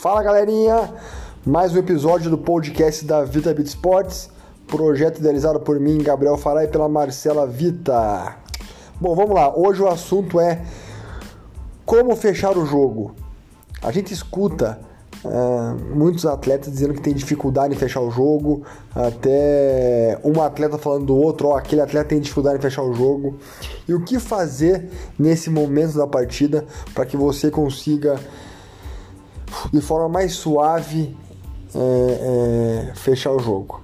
Fala galerinha, mais um episódio do podcast da Vita Beat Sports, projeto idealizado por mim, Gabriel Farai, e pela Marcela Vita. Bom, vamos lá, hoje o assunto é como fechar o jogo. A gente escuta uh, muitos atletas dizendo que tem dificuldade em fechar o jogo, até um atleta falando do outro, ó, aquele atleta tem dificuldade em fechar o jogo. E o que fazer nesse momento da partida para que você consiga de forma mais suave é, é, fechar o jogo.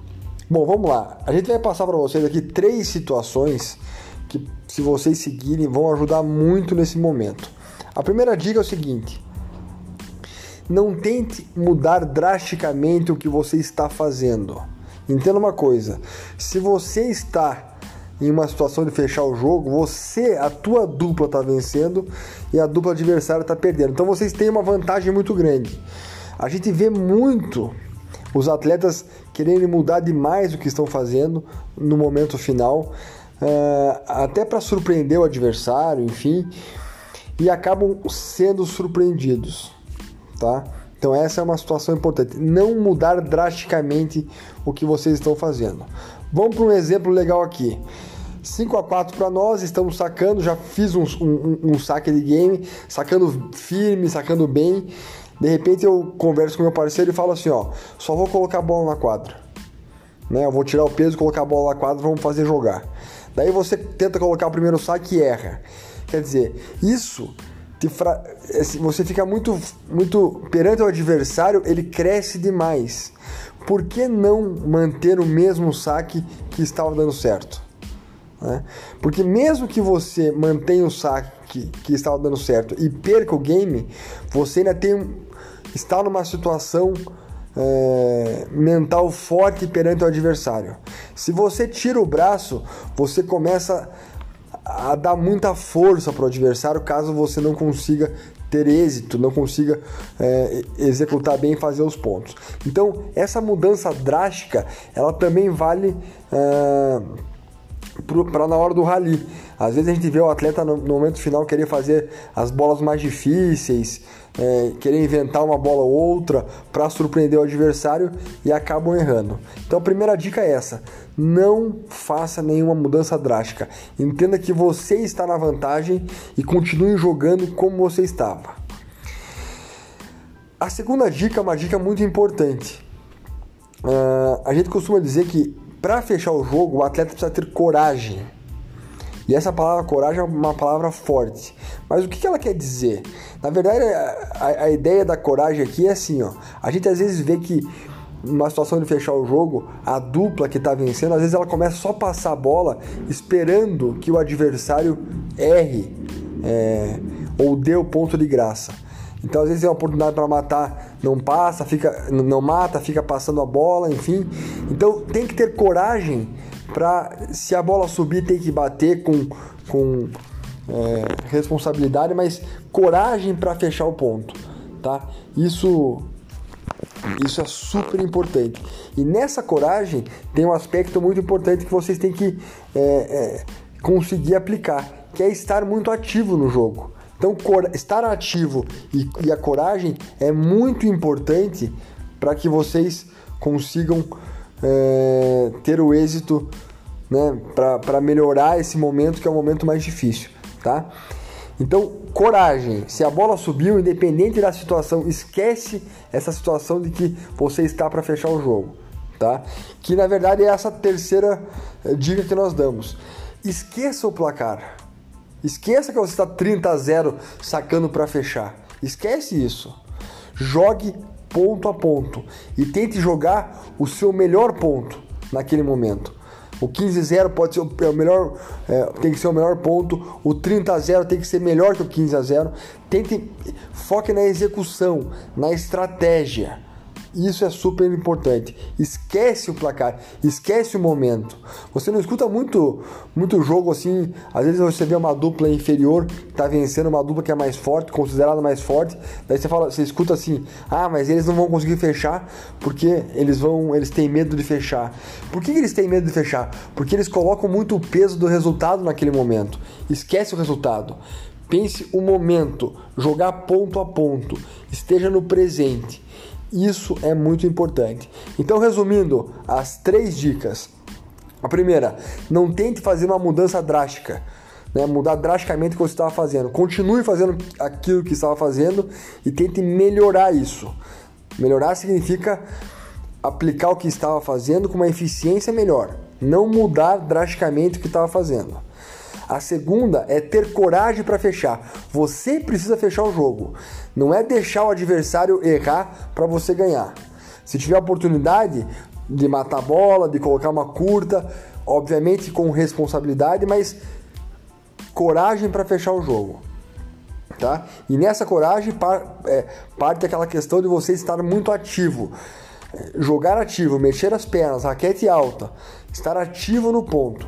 Bom, vamos lá. A gente vai passar para vocês aqui três situações que, se vocês seguirem, vão ajudar muito nesse momento. A primeira dica é o seguinte: não tente mudar drasticamente o que você está fazendo. Entenda uma coisa: se você está em uma situação de fechar o jogo, você, a tua dupla está vencendo e a dupla adversária está perdendo. Então vocês têm uma vantagem muito grande. A gente vê muito os atletas querendo mudar demais o que estão fazendo no momento final, uh, até para surpreender o adversário, enfim, e acabam sendo surpreendidos, tá? Então essa é uma situação importante. Não mudar drasticamente o que vocês estão fazendo. Vamos para um exemplo legal aqui. 5 a 4 para nós, estamos sacando, já fiz um, um, um, saque de game, sacando firme, sacando bem. De repente eu converso com meu parceiro e falo assim, ó, só vou colocar a bola na quadra. Né? Eu vou tirar o peso, colocar a bola na quadra, vamos fazer jogar. Daí você tenta colocar o primeiro saque e erra. Quer dizer, isso fra... você fica muito, muito perante o adversário, ele cresce demais. Por que não manter o mesmo saque que estava dando certo? Né? Porque mesmo que você mantenha o saque que, estava dando certo e perca o game, você ainda tem está numa situação é, mental forte perante o adversário. Se você tira o braço, você começa a dar muita força para o adversário caso você não consiga ter êxito, não consiga é, executar bem e fazer os pontos. Então, essa mudança drástica, ela também vale é, para na hora do rally. Às vezes a gente vê o atleta no, momento final querer fazer as bolas mais difíceis, é, querer inventar uma bola ou outra para surpreender o adversário e acabam errando. Então a primeira dica é essa: não faça nenhuma mudança drástica. Entenda que você está na vantagem e continue jogando como você estava. A segunda dica é uma dica muito importante. Uh, a gente costuma dizer que para fechar o jogo, o atleta precisa ter coragem. E essa palavra coragem é uma palavra forte. Mas o que ela quer dizer? Na verdade, a, a ideia da coragem aqui é assim, ó. A gente às vezes vê que numa situação de fechar o jogo, a dupla que está vencendo, às vezes ela começa só a passar a bola esperando que o adversário erre é, ou dê o ponto de graça. Então, às vezes é uma oportunidade para matar, não passa, fica, não mata, fica passando a bola, enfim. Então, tem que ter coragem para, se a bola subir, tem que bater com, com é, responsabilidade, mas coragem para fechar o ponto, tá? Isso isso é super importante. E nessa coragem tem um aspecto muito importante que vocês têm que é, é, conseguir aplicar, que é estar muito ativo no jogo. Então, estar ativo e, e a coragem é muito importante para que vocês consigam é, ter o êxito né, para melhorar esse momento que é o momento mais difícil, tá? Então, coragem. Se a bola subiu, independente da situação, esquece essa situação de que você está para fechar o jogo, tá? Que na verdade é essa terceira eh, dica que nós damos. Esqueça o placar. Esqueça que você está 30 a 0 sacando para fechar. Esquece isso. Jogue ponto a ponto e tente jogar o seu melhor ponto naquele momento. O 15 a 0 pode ser o melhor, é, tem que ser o melhor ponto. O 30 a 0 tem que ser melhor que o 15 a 0. Tente foque na execução, na estratégia. Isso é super importante. Esquece o placar, esquece o momento. Você não escuta muito, muito jogo assim. Às vezes você vê uma dupla inferior que está vencendo uma dupla que é mais forte, considerada mais forte. Daí você fala, você escuta assim: "Ah, mas eles não vão conseguir fechar porque eles vão, eles têm medo de fechar". Por que eles têm medo de fechar? Porque eles colocam muito o peso do resultado naquele momento. Esquece o resultado pense o momento, jogar ponto a ponto, esteja no presente. Isso é muito importante. Então, resumindo, as três dicas. A primeira, não tente fazer uma mudança drástica. Né, mudar drasticamente o que você estava fazendo. Continue fazendo aquilo que estava fazendo e tente melhorar isso. Melhorar significa aplicar o que estava fazendo com uma eficiência melhor, não mudar drasticamente o que estava fazendo. A segunda é ter coragem para fechar. Você precisa fechar o jogo. Não é deixar o adversário errar para você ganhar. Se tiver oportunidade de matar a bola, de colocar uma curta, obviamente com responsabilidade, mas coragem para fechar o jogo. Tá? E nessa coragem par, é, parte aquela questão de você estar muito ativo. Jogar ativo, mexer as pernas, raquete alta, estar ativo no ponto.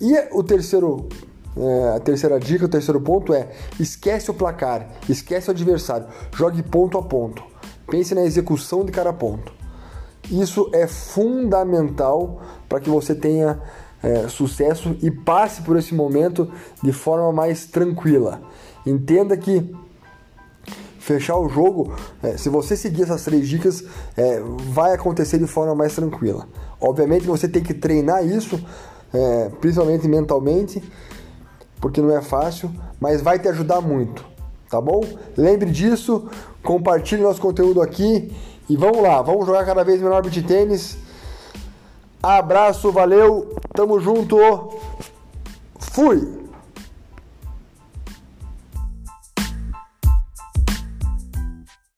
E o terceiro, é, a terceira dica, o terceiro ponto é: esquece o placar, esquece o adversário, jogue ponto a ponto. Pense na execução de cada ponto. Isso é fundamental para que você tenha é, sucesso e passe por esse momento de forma mais tranquila. Entenda que fechar o jogo, é, se você seguir essas três dicas, é, vai acontecer de forma mais tranquila. Obviamente você tem que treinar isso é, principalmente mentalmente, porque não é fácil, mas vai te ajudar muito, tá bom? Lembre disso, compartilhe nosso conteúdo aqui e vamos lá, vamos jogar cada vez melhor beat tênis. Abraço, valeu, tamo junto, fui!